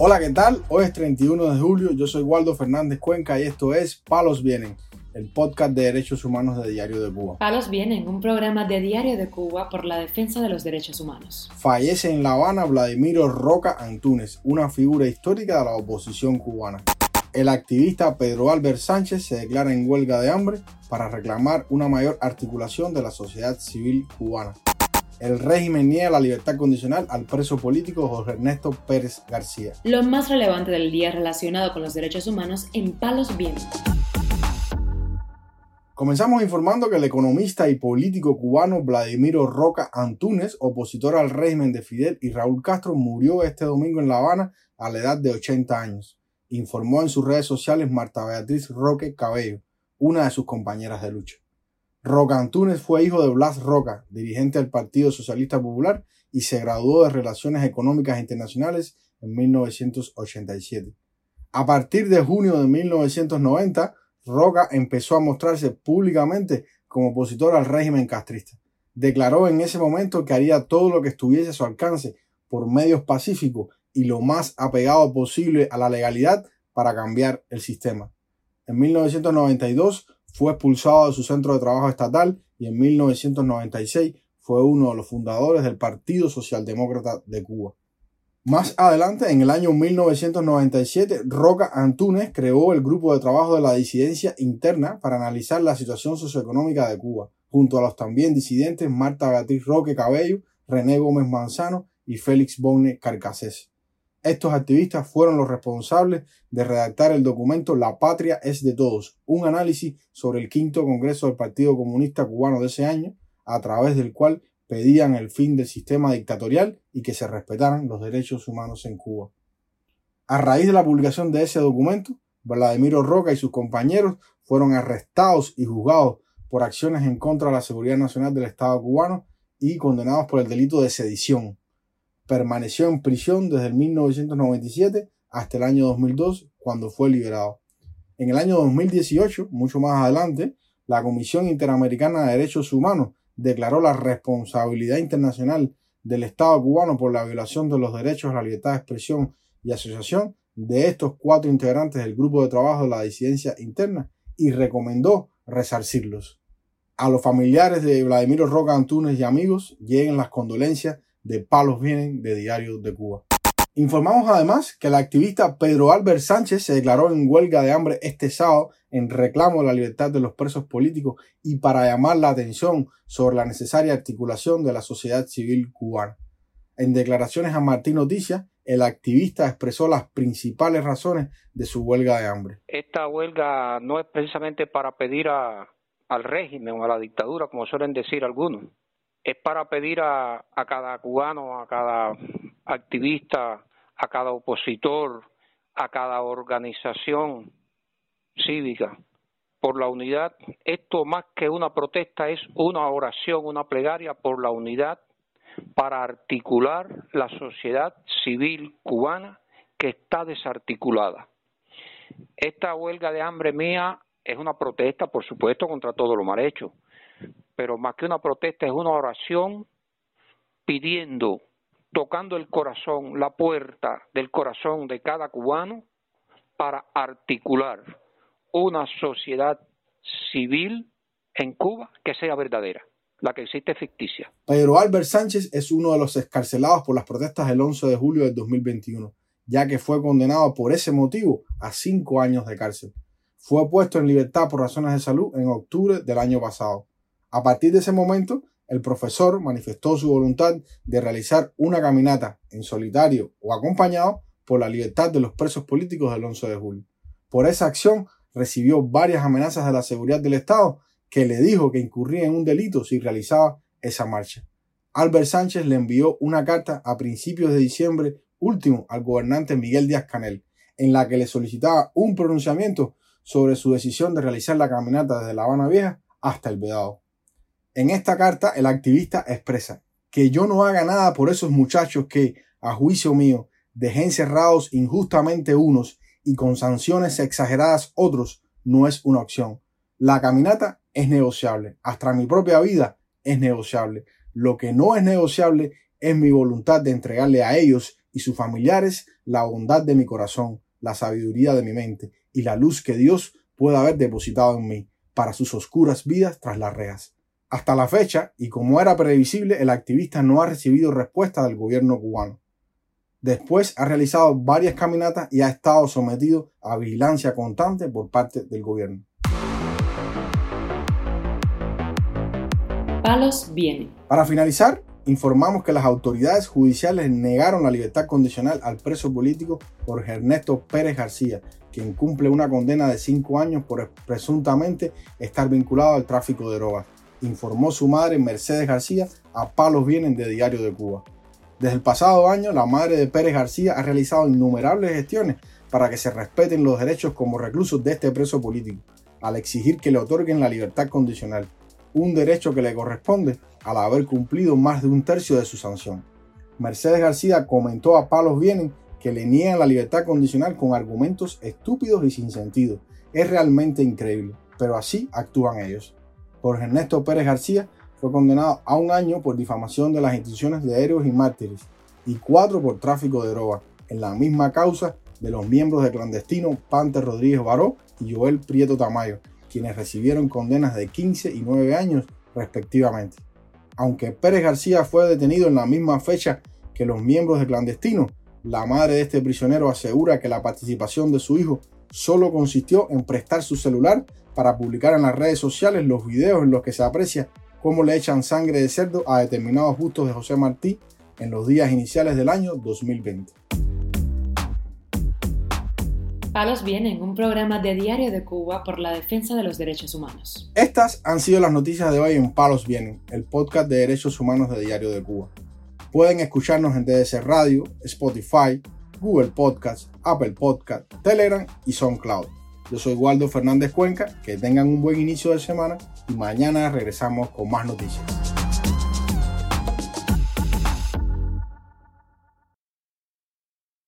Hola, ¿qué tal? Hoy es 31 de julio, yo soy Waldo Fernández Cuenca y esto es Palos Vienen, el podcast de derechos humanos de Diario de Cuba. Palos Vienen, un programa de Diario de Cuba por la defensa de los derechos humanos. Fallece en La Habana Vladimiro Roca Antúnez, una figura histórica de la oposición cubana. El activista Pedro Albert Sánchez se declara en huelga de hambre para reclamar una mayor articulación de la sociedad civil cubana. El régimen niega la libertad condicional al preso político Jorge Ernesto Pérez García. Lo más relevante del día relacionado con los derechos humanos en Palos Vientos. Comenzamos informando que el economista y político cubano Vladimiro Roca Antúnez, opositor al régimen de Fidel y Raúl Castro, murió este domingo en La Habana a la edad de 80 años, informó en sus redes sociales Marta Beatriz Roque Cabello, una de sus compañeras de lucha. Roca Antúnez fue hijo de Blas Roca, dirigente del Partido Socialista Popular, y se graduó de Relaciones Económicas Internacionales en 1987. A partir de junio de 1990, Roca empezó a mostrarse públicamente como opositor al régimen castrista. Declaró en ese momento que haría todo lo que estuviese a su alcance por medios pacíficos y lo más apegado posible a la legalidad para cambiar el sistema. En 1992 fue expulsado de su centro de trabajo estatal y en 1996 fue uno de los fundadores del Partido Socialdemócrata de Cuba. Más adelante, en el año 1997, Roca Antúnez creó el grupo de trabajo de la disidencia interna para analizar la situación socioeconómica de Cuba, junto a los también disidentes Marta Beatriz Roque Cabello, René Gómez Manzano y Félix Bonne Carcasés. Estos activistas fueron los responsables de redactar el documento La Patria es de Todos, un análisis sobre el quinto Congreso del Partido Comunista Cubano de ese año, a través del cual pedían el fin del sistema dictatorial y que se respetaran los derechos humanos en Cuba. A raíz de la publicación de ese documento, Vladimiro Roca y sus compañeros fueron arrestados y juzgados por acciones en contra de la seguridad nacional del Estado cubano y condenados por el delito de sedición. Permaneció en prisión desde el 1997 hasta el año 2002, cuando fue liberado. En el año 2018, mucho más adelante, la Comisión Interamericana de Derechos Humanos declaró la responsabilidad internacional del Estado cubano por la violación de los derechos a la libertad de expresión y asociación de estos cuatro integrantes del grupo de trabajo de la disidencia interna y recomendó resarcirlos. A los familiares de Vladimiro Roca Antúnez y amigos lleguen las condolencias de Palos Vienen de Diario de Cuba. Informamos además que el activista Pedro Albert Sánchez se declaró en huelga de hambre este sábado en reclamo de la libertad de los presos políticos y para llamar la atención sobre la necesaria articulación de la sociedad civil cubana. En declaraciones a Martín Noticias, el activista expresó las principales razones de su huelga de hambre. Esta huelga no es precisamente para pedir al régimen o a la dictadura, como suelen decir algunos. Es para pedir a cada cubano, a cada activista, a cada opositor, a cada organización cívica por la unidad. Esto más que una protesta es una oración, una plegaria por la unidad para articular la sociedad civil cubana que está desarticulada. Esta huelga de hambre mía es una protesta, por supuesto, contra todo lo mal hecho, pero más que una protesta es una oración pidiendo tocando el corazón, la puerta del corazón de cada cubano para articular una sociedad civil en Cuba que sea verdadera. La que existe ficticia. Pedro Albert Sánchez es uno de los escarcelados por las protestas del 11 de julio del 2021, ya que fue condenado por ese motivo a cinco años de cárcel. Fue puesto en libertad por razones de salud en octubre del año pasado. A partir de ese momento, el profesor manifestó su voluntad de realizar una caminata en solitario o acompañado por la libertad de los presos políticos del 11 de julio. Por esa acción recibió varias amenazas de la seguridad del Estado que le dijo que incurría en un delito si realizaba esa marcha. Albert Sánchez le envió una carta a principios de diciembre último al gobernante Miguel Díaz Canel, en la que le solicitaba un pronunciamiento sobre su decisión de realizar la caminata desde La Habana Vieja hasta el Vedado. En esta carta, el activista expresa que yo no haga nada por esos muchachos que, a juicio mío, dejé encerrados injustamente unos y con sanciones exageradas otros, no es una opción. La caminata es negociable, hasta mi propia vida es negociable. Lo que no es negociable es mi voluntad de entregarle a ellos y sus familiares la bondad de mi corazón, la sabiduría de mi mente y la luz que Dios puede haber depositado en mí para sus oscuras vidas tras las rejas. Hasta la fecha, y como era previsible, el activista no ha recibido respuesta del gobierno cubano. Después ha realizado varias caminatas y ha estado sometido a vigilancia constante por parte del gobierno. Palos viene. Para finalizar, informamos que las autoridades judiciales negaron la libertad condicional al preso político Jorge Ernesto Pérez García, quien cumple una condena de cinco años por presuntamente estar vinculado al tráfico de drogas, informó su madre Mercedes García a Palos Vienen de Diario de Cuba. Desde el pasado año, la madre de Pérez García ha realizado innumerables gestiones para que se respeten los derechos como reclusos de este preso político, al exigir que le otorguen la libertad condicional, un derecho que le corresponde al haber cumplido más de un tercio de su sanción. Mercedes García comentó a Palos Vienen que le niegan la libertad condicional con argumentos estúpidos y sin sentido. Es realmente increíble, pero así actúan ellos. Jorge Ernesto Pérez García fue condenado a un año por difamación de las instituciones de héroes y mártires y cuatro por tráfico de droga, en la misma causa de los miembros de clandestino Pante Rodríguez Baró y Joel Prieto Tamayo, quienes recibieron condenas de 15 y 9 años respectivamente. Aunque Pérez García fue detenido en la misma fecha que los miembros de clandestino, la madre de este prisionero asegura que la participación de su hijo solo consistió en prestar su celular para publicar en las redes sociales los videos en los que se aprecia cómo le echan sangre de cerdo a determinados bustos de José Martí en los días iniciales del año 2020. Palos Vienen, un programa de Diario de Cuba por la defensa de los derechos humanos. Estas han sido las noticias de hoy en Palos Vienen, el podcast de derechos humanos de Diario de Cuba. Pueden escucharnos en DDC Radio, Spotify, Google Podcast, Apple Podcast, Telegram y SoundCloud. Yo soy Waldo Fernández Cuenca, que tengan un buen inicio de semana y mañana regresamos con más noticias.